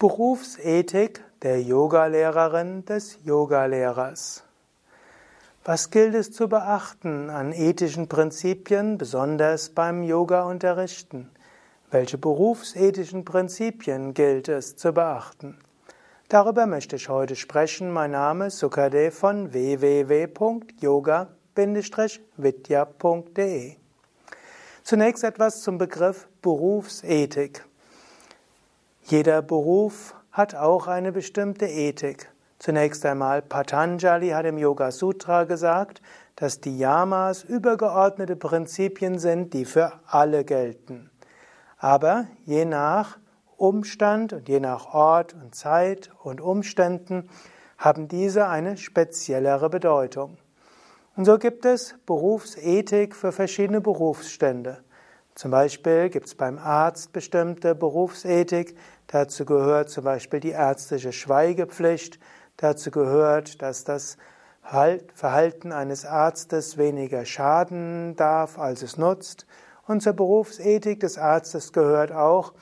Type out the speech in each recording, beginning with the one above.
Berufsethik der Yogalehrerin des Yogalehrers. Was gilt es zu beachten an ethischen Prinzipien, besonders beim Yoga-Unterrichten? Welche berufsethischen Prinzipien gilt es zu beachten? Darüber möchte ich heute sprechen. Mein Name ist Sukadev von www.yoga-vidya.de. Zunächst etwas zum Begriff Berufsethik. Jeder Beruf hat auch eine bestimmte Ethik. Zunächst einmal Patanjali hat im Yoga Sutra gesagt, dass die Yamas übergeordnete Prinzipien sind, die für alle gelten. Aber je nach Umstand und je nach Ort und Zeit und Umständen haben diese eine speziellere Bedeutung. Und so gibt es Berufsethik für verschiedene Berufsstände. Zum Beispiel gibt es beim Arzt bestimmte Berufsethik. Dazu gehört zum Beispiel die ärztliche Schweigepflicht. Dazu gehört, dass das Verhalten eines Arztes weniger schaden darf, als es nutzt. Und zur Berufsethik des Arztes gehört auch,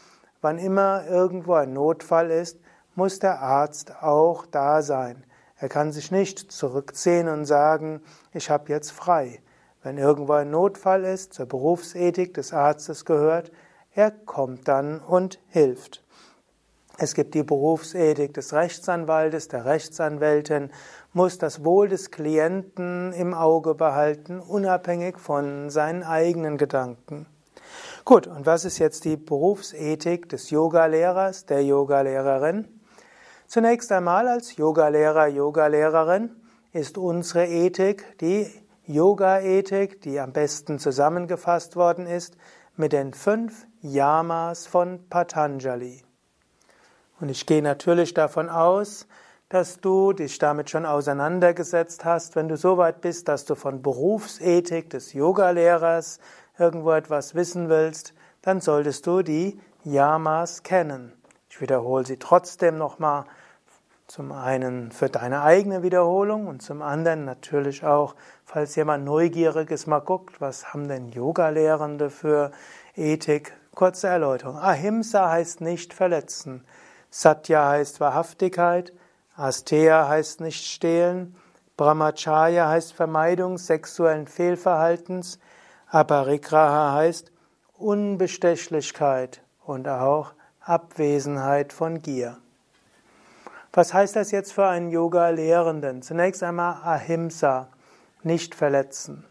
wann immer irgendwo ein Notfall ist, muss der Arzt auch da sein. Er kann sich nicht zurückziehen und sagen, ich habe jetzt frei. Wenn irgendwo ein Notfall ist, zur Berufsethik des Arztes gehört, er kommt dann und hilft. Es gibt die Berufsethik des Rechtsanwaltes, der Rechtsanwältin, muss das Wohl des Klienten im Auge behalten, unabhängig von seinen eigenen Gedanken. Gut, und was ist jetzt die Berufsethik des Yogalehrers, der Yogalehrerin? Zunächst einmal als Yogalehrer, Yogalehrerin ist unsere Ethik die Yoga-Ethik, die am besten zusammengefasst worden ist, mit den fünf Yamas von Patanjali. Und ich gehe natürlich davon aus, dass du dich damit schon auseinandergesetzt hast, wenn du so weit bist, dass du von Berufsethik des Yogalehrers irgendwo etwas wissen willst, dann solltest du die Yamas kennen. Ich wiederhole sie trotzdem nochmal. Zum einen für deine eigene Wiederholung und zum anderen natürlich auch, falls jemand Neugieriges mal guckt, was haben denn Yoga-Lehrende für Ethik? Kurze Erläuterung. Ahimsa heißt nicht verletzen. Satya heißt Wahrhaftigkeit. Asteya heißt nicht stehlen. Brahmacharya heißt Vermeidung sexuellen Fehlverhaltens. Aparigraha heißt Unbestechlichkeit und auch Abwesenheit von Gier. Was heißt das jetzt für einen Yoga-Lehrenden? Zunächst einmal Ahimsa, nicht verletzen.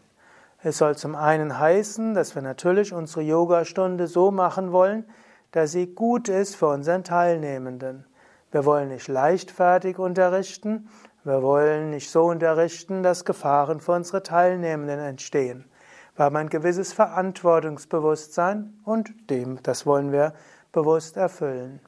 Es soll zum einen heißen, dass wir natürlich unsere Yogastunde so machen wollen, dass sie gut ist für unseren Teilnehmenden. Wir wollen nicht leichtfertig unterrichten, wir wollen nicht so unterrichten, dass Gefahren für unsere Teilnehmenden entstehen. Wir haben ein gewisses Verantwortungsbewusstsein und dem, das wollen wir bewusst erfüllen.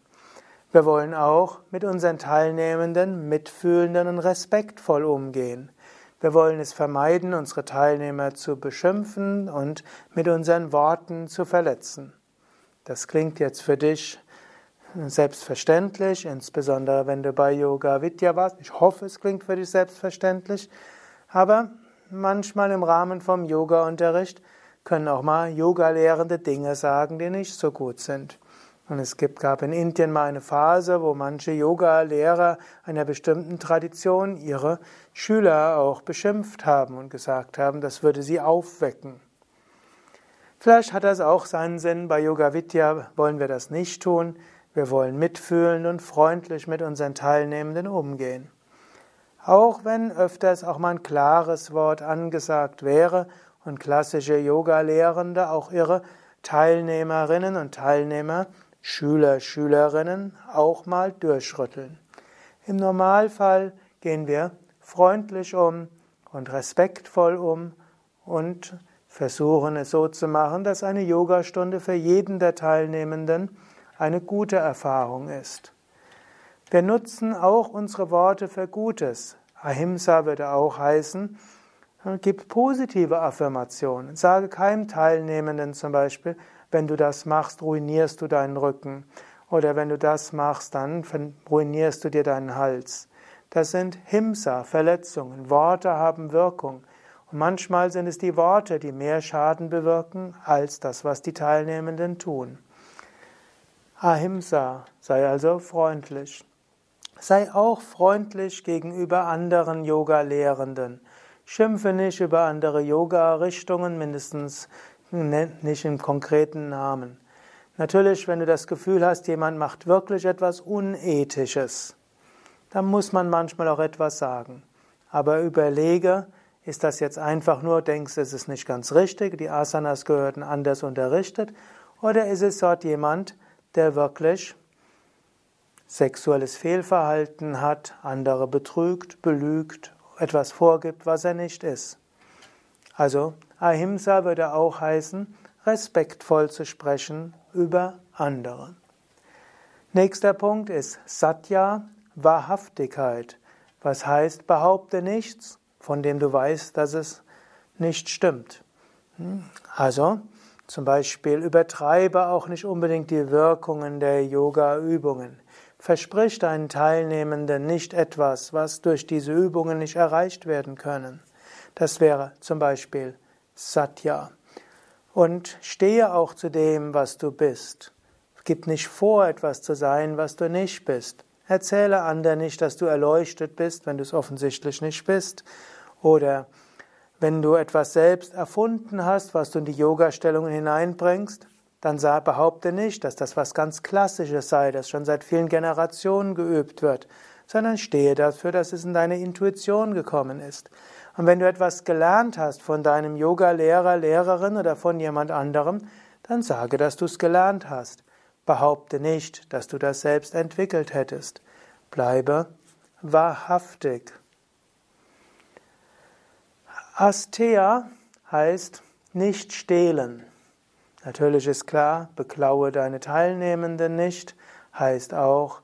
Wir wollen auch mit unseren Teilnehmenden mitfühlenden und respektvoll umgehen. Wir wollen es vermeiden, unsere Teilnehmer zu beschimpfen und mit unseren Worten zu verletzen. Das klingt jetzt für dich selbstverständlich, insbesondere wenn du bei Yoga Vidya warst. Ich hoffe, es klingt für dich selbstverständlich. Aber manchmal im Rahmen vom Yoga-Unterricht können auch mal Yoga-Lehrende Dinge sagen, die nicht so gut sind. Und es gab in Indien mal eine Phase, wo manche Yoga-Lehrer einer bestimmten Tradition ihre Schüler auch beschimpft haben und gesagt haben, das würde sie aufwecken. Vielleicht hat das auch seinen Sinn. Bei Yoga Vidya wollen wir das nicht tun. Wir wollen mitfühlend und freundlich mit unseren Teilnehmenden umgehen. Auch wenn öfters auch mal ein klares Wort angesagt wäre und klassische Yoga-Lehrende auch ihre Teilnehmerinnen und Teilnehmer Schüler, Schülerinnen auch mal durchrütteln. Im Normalfall gehen wir freundlich um und respektvoll um und versuchen es so zu machen, dass eine Yogastunde für jeden der Teilnehmenden eine gute Erfahrung ist. Wir nutzen auch unsere Worte für Gutes. Ahimsa würde auch heißen, gib positive Affirmationen. Sage keinem Teilnehmenden zum Beispiel, wenn du das machst, ruinierst du deinen Rücken. Oder wenn du das machst, dann ruinierst du dir deinen Hals. Das sind Himsa, Verletzungen. Worte haben Wirkung. Und manchmal sind es die Worte, die mehr Schaden bewirken, als das, was die Teilnehmenden tun. Ahimsa, sei also freundlich. Sei auch freundlich gegenüber anderen Yoga-Lehrenden. Schimpfe nicht über andere Yoga-Richtungen, mindestens nicht im konkreten Namen. Natürlich, wenn du das Gefühl hast, jemand macht wirklich etwas Unethisches, dann muss man manchmal auch etwas sagen. Aber überlege, ist das jetzt einfach nur, denkst es ist nicht ganz richtig, die Asanas gehörten anders unterrichtet, oder ist es dort jemand, der wirklich sexuelles Fehlverhalten hat, andere betrügt, belügt, etwas vorgibt, was er nicht ist. Also Ahimsa würde auch heißen, respektvoll zu sprechen über andere. Nächster Punkt ist Satya, Wahrhaftigkeit. Was heißt, behaupte nichts, von dem du weißt, dass es nicht stimmt. Hm? Also, zum Beispiel übertreibe auch nicht unbedingt die Wirkungen der Yoga-Übungen. Versprich deinen Teilnehmenden nicht etwas, was durch diese Übungen nicht erreicht werden können. Das wäre zum Beispiel Satya. Und stehe auch zu dem, was du bist. Gib nicht vor, etwas zu sein, was du nicht bist. Erzähle anderen nicht, dass du erleuchtet bist, wenn du es offensichtlich nicht bist. Oder wenn du etwas selbst erfunden hast, was du in die Yoga-Stellungen hineinbringst, dann behaupte nicht, dass das was ganz Klassisches sei, das schon seit vielen Generationen geübt wird, sondern stehe dafür, dass es in deine Intuition gekommen ist. Und wenn du etwas gelernt hast von deinem Yoga-Lehrer, Lehrerin oder von jemand anderem, dann sage, dass du es gelernt hast. Behaupte nicht, dass du das selbst entwickelt hättest. Bleibe wahrhaftig. Astea heißt nicht stehlen. Natürlich ist klar, beklaue deine Teilnehmenden nicht, heißt auch,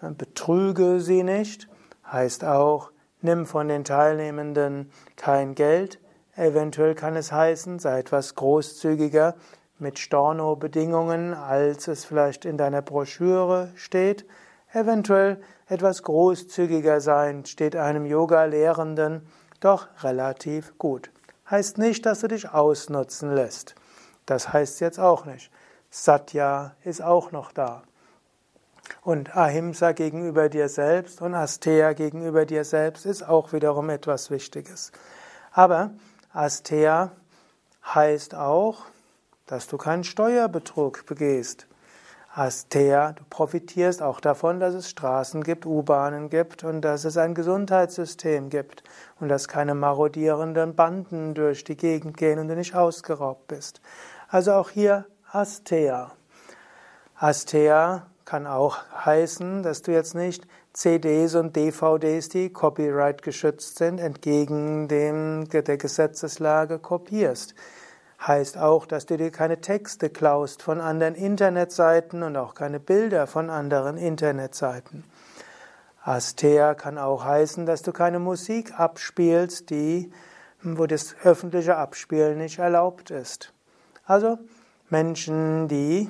betrüge sie nicht, heißt auch, nimm von den Teilnehmenden kein Geld. Eventuell kann es heißen, sei etwas großzügiger mit Storno-Bedingungen, als es vielleicht in deiner Broschüre steht. Eventuell etwas großzügiger sein, steht einem Yoga-Lehrenden doch relativ gut. Heißt nicht, dass du dich ausnutzen lässt. Das heißt jetzt auch nicht. Satya ist auch noch da. Und Ahimsa gegenüber dir selbst und Asteya gegenüber dir selbst ist auch wiederum etwas Wichtiges. Aber Asteya heißt auch, dass du keinen Steuerbetrug begehst. Asteya, du profitierst auch davon, dass es Straßen gibt, U-Bahnen gibt und dass es ein Gesundheitssystem gibt und dass keine marodierenden Banden durch die Gegend gehen und du nicht ausgeraubt bist. Also auch hier Asteya. Asteya kann auch heißen, dass du jetzt nicht CDs und DVDs, die copyright geschützt sind, entgegen dem, der Gesetzeslage kopierst. Heißt auch, dass du dir keine Texte klaust von anderen Internetseiten und auch keine Bilder von anderen Internetseiten. Astea kann auch heißen, dass du keine Musik abspielst, die, wo das öffentliche Abspielen nicht erlaubt ist. Also Menschen, die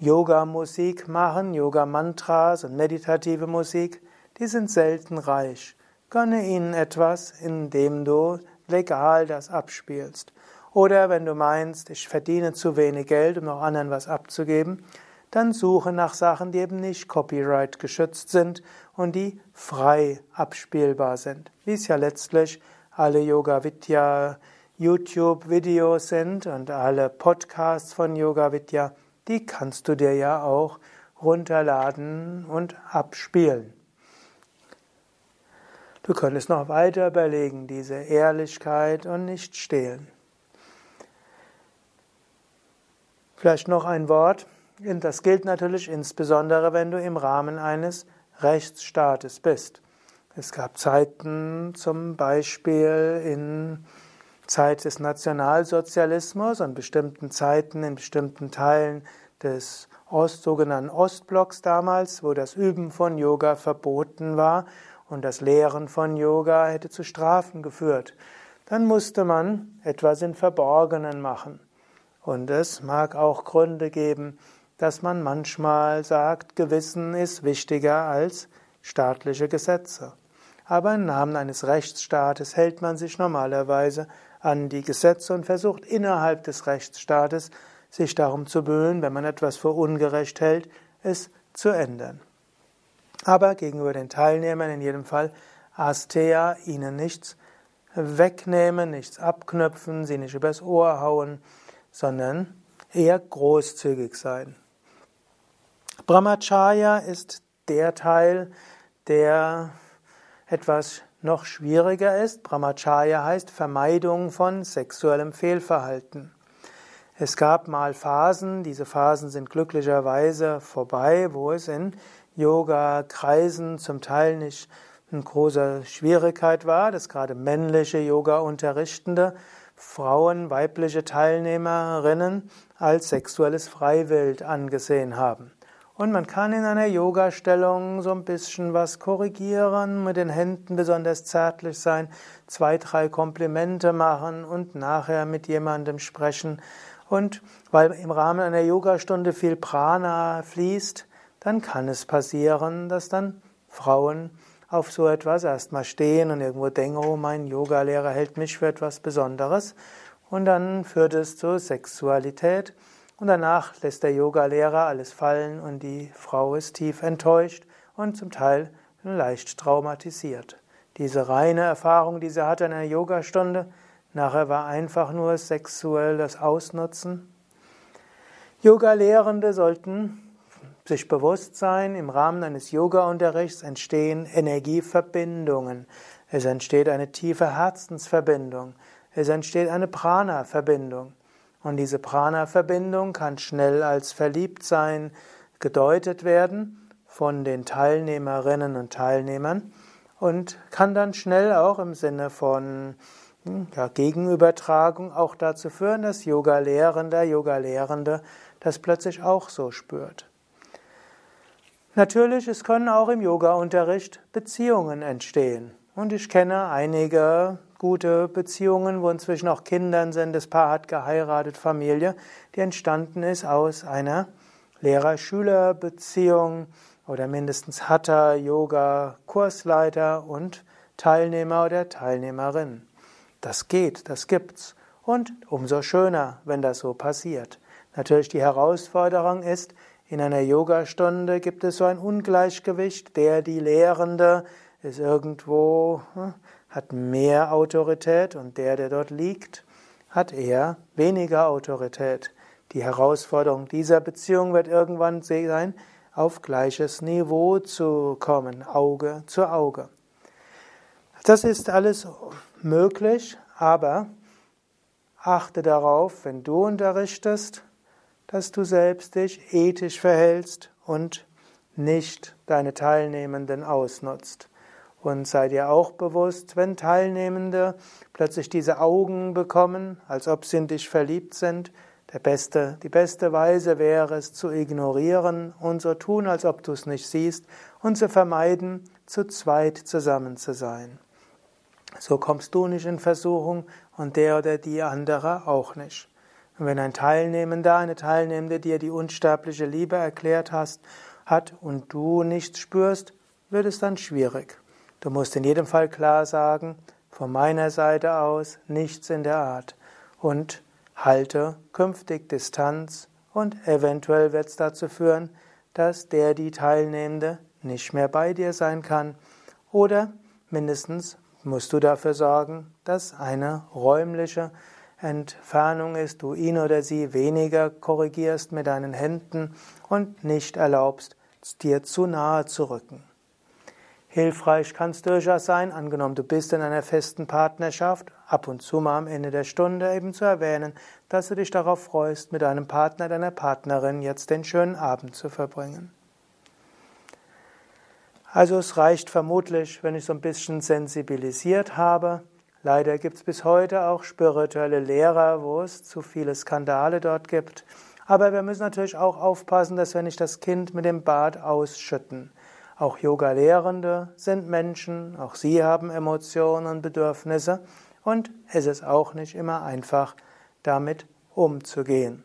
Yoga-Musik machen, Yoga-Mantras und meditative Musik, die sind selten reich. Gönne ihnen etwas, indem du legal das abspielst. Oder wenn du meinst, ich verdiene zu wenig Geld, um noch anderen was abzugeben, dann suche nach Sachen, die eben nicht copyright geschützt sind und die frei abspielbar sind. Wie es ja letztlich alle Yoga Vidya YouTube-Videos sind und alle Podcasts von Yoga Vidya die kannst du dir ja auch runterladen und abspielen. Du könntest noch weiter überlegen, diese Ehrlichkeit und nicht stehlen. Vielleicht noch ein Wort. Das gilt natürlich insbesondere, wenn du im Rahmen eines Rechtsstaates bist. Es gab Zeiten, zum Beispiel in Zeit des Nationalsozialismus und bestimmten Zeiten in bestimmten Teilen des Ost, sogenannten Ostblocks damals, wo das Üben von Yoga verboten war und das Lehren von Yoga hätte zu Strafen geführt. Dann musste man etwas in Verborgenen machen. Und es mag auch Gründe geben, dass man manchmal sagt, Gewissen ist wichtiger als staatliche Gesetze. Aber im Namen eines Rechtsstaates hält man sich normalerweise an die Gesetze und versucht innerhalb des Rechtsstaates sich darum zu bemühen, wenn man etwas für ungerecht hält, es zu ändern. Aber gegenüber den Teilnehmern in jedem Fall Asteya, ihnen nichts wegnehmen, nichts abknöpfen, sie nicht übers Ohr hauen, sondern eher großzügig sein. Brahmacharya ist der Teil, der etwas noch schwieriger ist. Brahmacharya heißt Vermeidung von sexuellem Fehlverhalten. Es gab mal Phasen, diese Phasen sind glücklicherweise vorbei, wo es in Yoga-Kreisen zum Teil nicht eine große Schwierigkeit war, dass gerade männliche Yoga-Unterrichtende Frauen, weibliche Teilnehmerinnen als sexuelles Freiwild angesehen haben. Und man kann in einer Yoga-Stellung so ein bisschen was korrigieren, mit den Händen besonders zärtlich sein, zwei, drei Komplimente machen und nachher mit jemandem sprechen. Und weil im Rahmen einer Yogastunde viel Prana fließt, dann kann es passieren, dass dann Frauen auf so etwas erstmal stehen und irgendwo denken, oh, mein Yogalehrer hält mich für etwas Besonderes. Und dann führt es zu Sexualität. Und danach lässt der Yogalehrer alles fallen und die Frau ist tief enttäuscht und zum Teil leicht traumatisiert. Diese reine Erfahrung, die sie hatte in einer Yogastunde, nachher war einfach nur sexuelles Ausnutzen. Yoga-Lehrende sollten sich bewusst sein, im Rahmen eines Yoga-Unterrichts entstehen Energieverbindungen. Es entsteht eine tiefe Herzensverbindung. Es entsteht eine Prana-Verbindung. Und diese Prana-Verbindung kann schnell als Verliebtsein gedeutet werden von den Teilnehmerinnen und Teilnehmern und kann dann schnell auch im Sinne von hm, ja, Gegenübertragung auch dazu führen, dass Yoga-Lehrender, Yoga-Lehrende das plötzlich auch so spürt. Natürlich, es können auch im Yoga-Unterricht Beziehungen entstehen. Und ich kenne einige gute Beziehungen, wo inzwischen auch Kinder sind. Das Paar hat geheiratet, Familie, die entstanden ist aus einer Lehrer-Schüler-Beziehung oder mindestens Hatha, Yoga, Kursleiter und Teilnehmer oder Teilnehmerin. Das geht, das gibt's. Und umso schöner, wenn das so passiert. Natürlich die Herausforderung ist, in einer Yogastunde gibt es so ein Ungleichgewicht, der die Lehrende ist irgendwo hm, hat mehr Autorität und der, der dort liegt, hat eher weniger Autorität. Die Herausforderung dieser Beziehung wird irgendwann sein, auf gleiches Niveau zu kommen, Auge zu Auge. Das ist alles möglich, aber achte darauf, wenn du unterrichtest, dass du selbst dich ethisch verhältst und nicht deine Teilnehmenden ausnutzt. Und sei dir auch bewusst, wenn Teilnehmende plötzlich diese Augen bekommen, als ob sie in dich verliebt sind, der beste, die beste Weise wäre es zu ignorieren und so tun, als ob du es nicht siehst und zu vermeiden, zu zweit zusammen zu sein. So kommst du nicht in Versuchung und der oder die andere auch nicht. Und wenn ein Teilnehmender, eine Teilnehmende dir die unsterbliche Liebe erklärt hast, hat und du nichts spürst, wird es dann schwierig. Du musst in jedem Fall klar sagen, von meiner Seite aus nichts in der Art und halte künftig Distanz und eventuell wird es dazu führen, dass der die Teilnehmende nicht mehr bei dir sein kann oder mindestens musst du dafür sorgen, dass eine räumliche Entfernung ist, du ihn oder sie weniger korrigierst mit deinen Händen und nicht erlaubst, dir zu nahe zu rücken. Hilfreich kann es durchaus sein, angenommen du bist in einer festen Partnerschaft, ab und zu mal am Ende der Stunde eben zu erwähnen, dass du dich darauf freust, mit deinem Partner, deiner Partnerin jetzt den schönen Abend zu verbringen. Also es reicht vermutlich, wenn ich so ein bisschen sensibilisiert habe. Leider gibt es bis heute auch spirituelle Lehrer, wo es zu viele Skandale dort gibt. Aber wir müssen natürlich auch aufpassen, dass wir nicht das Kind mit dem Bad ausschütten. Auch Yoga-Lehrende sind Menschen, auch sie haben Emotionen und Bedürfnisse und es ist auch nicht immer einfach, damit umzugehen.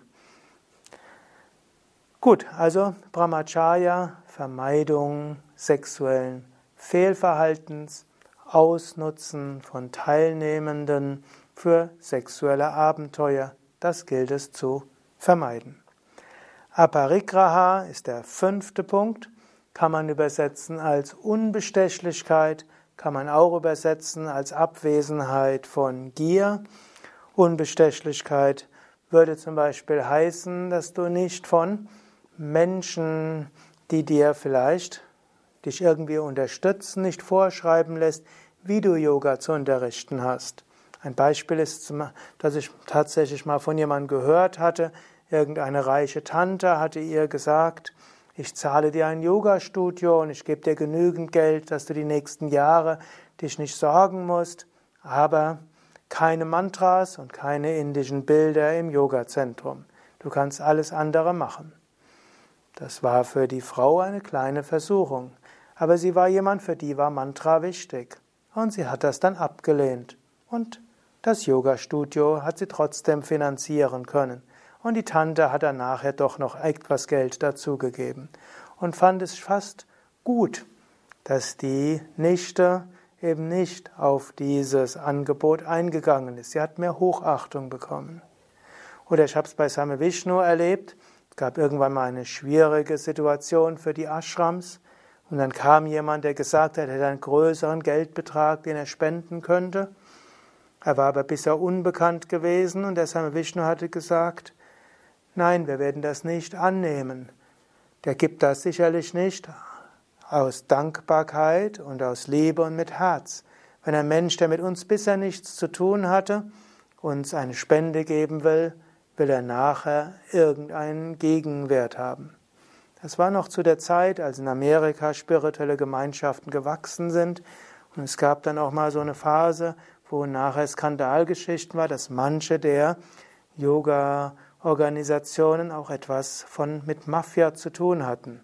Gut, also Brahmacharya, Vermeidung sexuellen Fehlverhaltens, Ausnutzen von Teilnehmenden für sexuelle Abenteuer, das gilt es zu vermeiden. Aparigraha ist der fünfte Punkt, kann man übersetzen als Unbestechlichkeit, kann man auch übersetzen als Abwesenheit von Gier. Unbestechlichkeit würde zum Beispiel heißen, dass du nicht von Menschen, die dir vielleicht dich irgendwie unterstützen, nicht vorschreiben lässt, wie du Yoga zu unterrichten hast. Ein Beispiel ist, dass ich tatsächlich mal von jemandem gehört hatte, irgendeine reiche Tante hatte ihr gesagt, ich zahle dir ein Yoga-Studio und ich gebe dir genügend Geld, dass du die nächsten Jahre dich nicht sorgen musst, aber keine Mantras und keine indischen Bilder im Yoga-Zentrum. Du kannst alles andere machen. Das war für die Frau eine kleine Versuchung, aber sie war jemand, für die war Mantra wichtig. Und sie hat das dann abgelehnt. Und das Yoga-Studio hat sie trotzdem finanzieren können. Und die Tante hat dann nachher doch noch etwas Geld dazugegeben. Und fand es fast gut, dass die Nichte eben nicht auf dieses Angebot eingegangen ist. Sie hat mehr Hochachtung bekommen. Oder ich habe es bei Same Vishnu erlebt. Es gab irgendwann mal eine schwierige Situation für die Ashrams. Und dann kam jemand, der gesagt hat, er hätte einen größeren Geldbetrag, den er spenden könnte. Er war aber bisher unbekannt gewesen und der Same Vishnu hatte gesagt, nein, wir werden das nicht annehmen. Der gibt das sicherlich nicht aus Dankbarkeit und aus Liebe und mit Herz. Wenn ein Mensch, der mit uns bisher nichts zu tun hatte, uns eine Spende geben will, will er nachher irgendeinen Gegenwert haben. Das war noch zu der Zeit, als in Amerika spirituelle Gemeinschaften gewachsen sind. Und es gab dann auch mal so eine Phase, wo nachher Skandalgeschichten war, dass manche der Yoga-Organisationen auch etwas von mit Mafia zu tun hatten.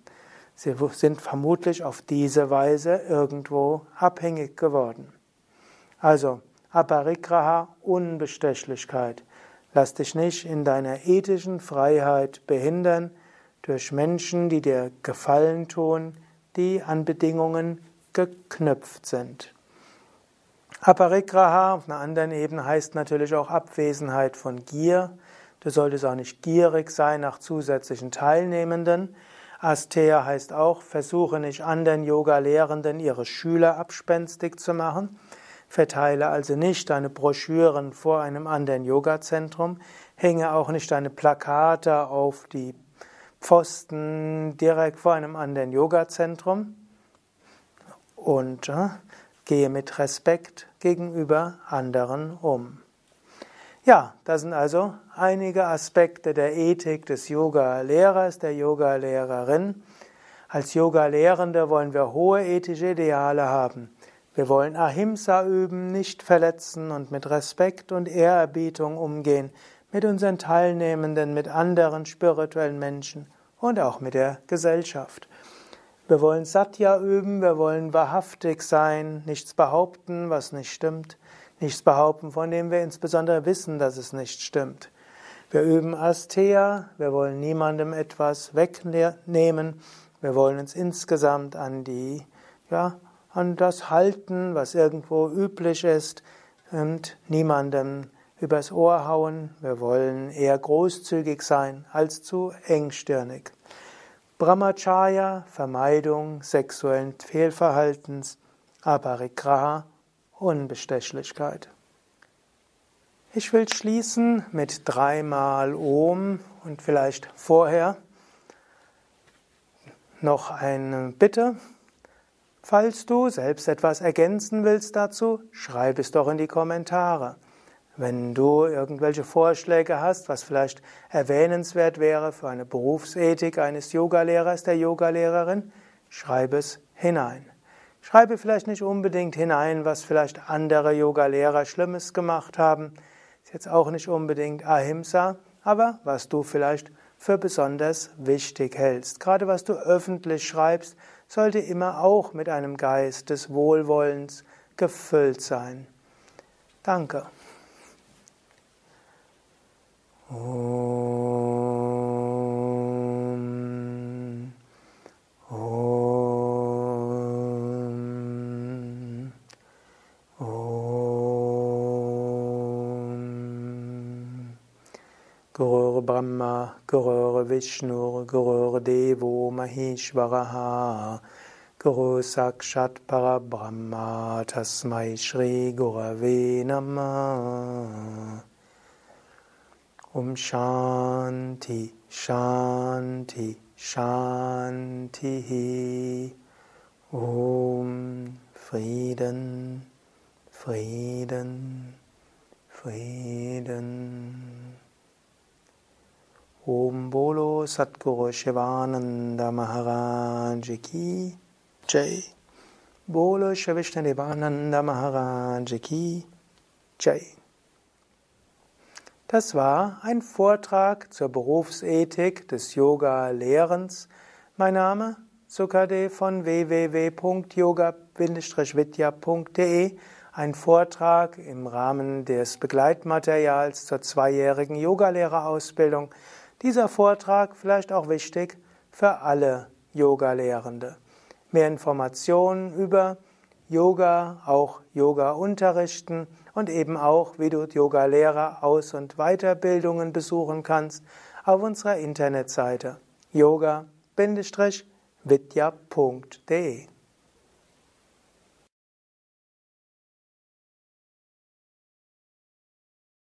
Sie sind vermutlich auf diese Weise irgendwo abhängig geworden. Also, Aparigraha, Unbestechlichkeit. Lass dich nicht in deiner ethischen Freiheit behindern durch Menschen, die dir Gefallen tun, die an Bedingungen geknüpft sind. Aparigraha auf einer anderen Ebene heißt natürlich auch Abwesenheit von Gier. Du solltest auch nicht gierig sein nach zusätzlichen Teilnehmenden. Asteya heißt auch, versuche nicht anderen Yoga-Lehrenden ihre Schüler abspenstig zu machen. Verteile also nicht deine Broschüren vor einem anderen Yoga-Zentrum. Hänge auch nicht deine Plakate auf die Pfosten direkt vor einem anderen Yoga-Zentrum und äh, gehe mit Respekt gegenüber anderen um. Ja, das sind also einige Aspekte der Ethik des Yoga-Lehrers, der Yoga-Lehrerin. Als Yoga-Lehrende wollen wir hohe ethische Ideale haben. Wir wollen Ahimsa üben, nicht verletzen und mit Respekt und Ehrerbietung umgehen mit unseren Teilnehmenden, mit anderen spirituellen Menschen und auch mit der Gesellschaft. Wir wollen Satya üben, wir wollen wahrhaftig sein, nichts behaupten, was nicht stimmt, nichts behaupten, von dem wir insbesondere wissen, dass es nicht stimmt. Wir üben Asteya, wir wollen niemandem etwas wegnehmen, wir wollen uns insgesamt an die, ja, an das halten, was irgendwo üblich ist und niemandem übers Ohr hauen. Wir wollen eher großzügig sein als zu engstirnig. Brahmacharya, Vermeidung sexuellen Fehlverhaltens, Aparigraha, Unbestechlichkeit. Ich will schließen mit dreimal Om und vielleicht vorher noch eine Bitte. Falls du selbst etwas ergänzen willst dazu, schreib es doch in die Kommentare. Wenn du irgendwelche Vorschläge hast, was vielleicht erwähnenswert wäre für eine Berufsethik eines Yogalehrers, der Yogalehrerin, schreibe es hinein. Schreibe vielleicht nicht unbedingt hinein, was vielleicht andere Yogalehrer Schlimmes gemacht haben. Ist jetzt auch nicht unbedingt Ahimsa, aber was du vielleicht für besonders wichtig hältst. Gerade was du öffentlich schreibst, sollte immer auch mit einem Geist des Wohlwollens gefüllt sein. Danke. Om. Om. Om. Guru Brahma, Gurur Vishnu, Gurur Devo Maheshwaraha, Guru Sakshat Parabrahma, Tasmai Shri Gurave Namah. Um Shanti, Shanti, Shanti. Om Frieden, Frieden, Frieden. Om Bolo Satguru Shivananda Maharaj Ki Jai. Bolo Shivishnadevananda Maharaj Ki Jai. Das war ein Vortrag zur Berufsethik des Yoga-Lehrens. Mein Name Sukade von www.yoga-vidya.de ein Vortrag im Rahmen des Begleitmaterials zur zweijährigen Yogalehrerausbildung. Dieser Vortrag vielleicht auch wichtig für alle Yogalehrende. Mehr Informationen über Yoga, auch Yoga unterrichten und eben auch, wie du Yoga-Lehrer Aus- und Weiterbildungen besuchen kannst, auf unserer Internetseite yoga-vidya.de